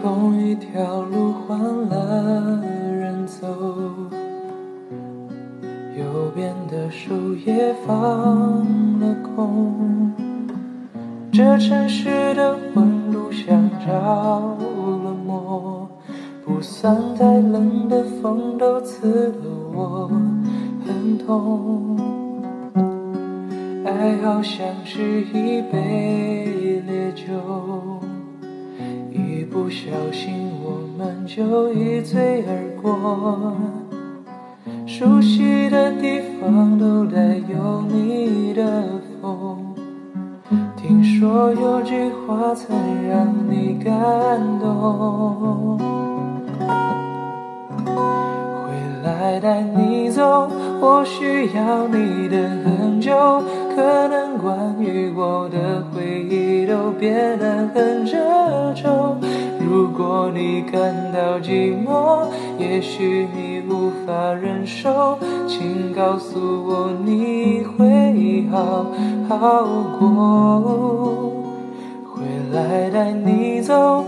同一条路换了人走，右边的手也放了空。这城市的温度像着了魔，不算太冷的风都刺了我很痛。爱好像是一杯烈酒。一不小心，我们就一醉而过。熟悉的地方都带有你的风。听说有句话曾让你感动。带你走，我需要你等很久。可能关于我的回忆都变得很褶皱。如果你感到寂寞，也许你无法忍受，请告诉我你会好好过。回来带你走，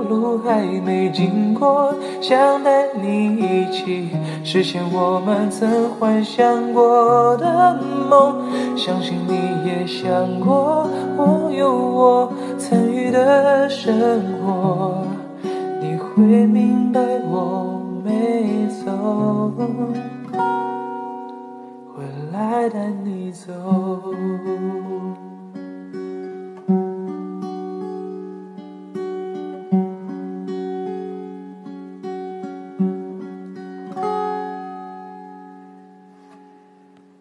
路还没经过，想带你一起实现我们曾幻想过的梦。相信你也想过，我有我参与的生活，你会明白我没走，回来带你走。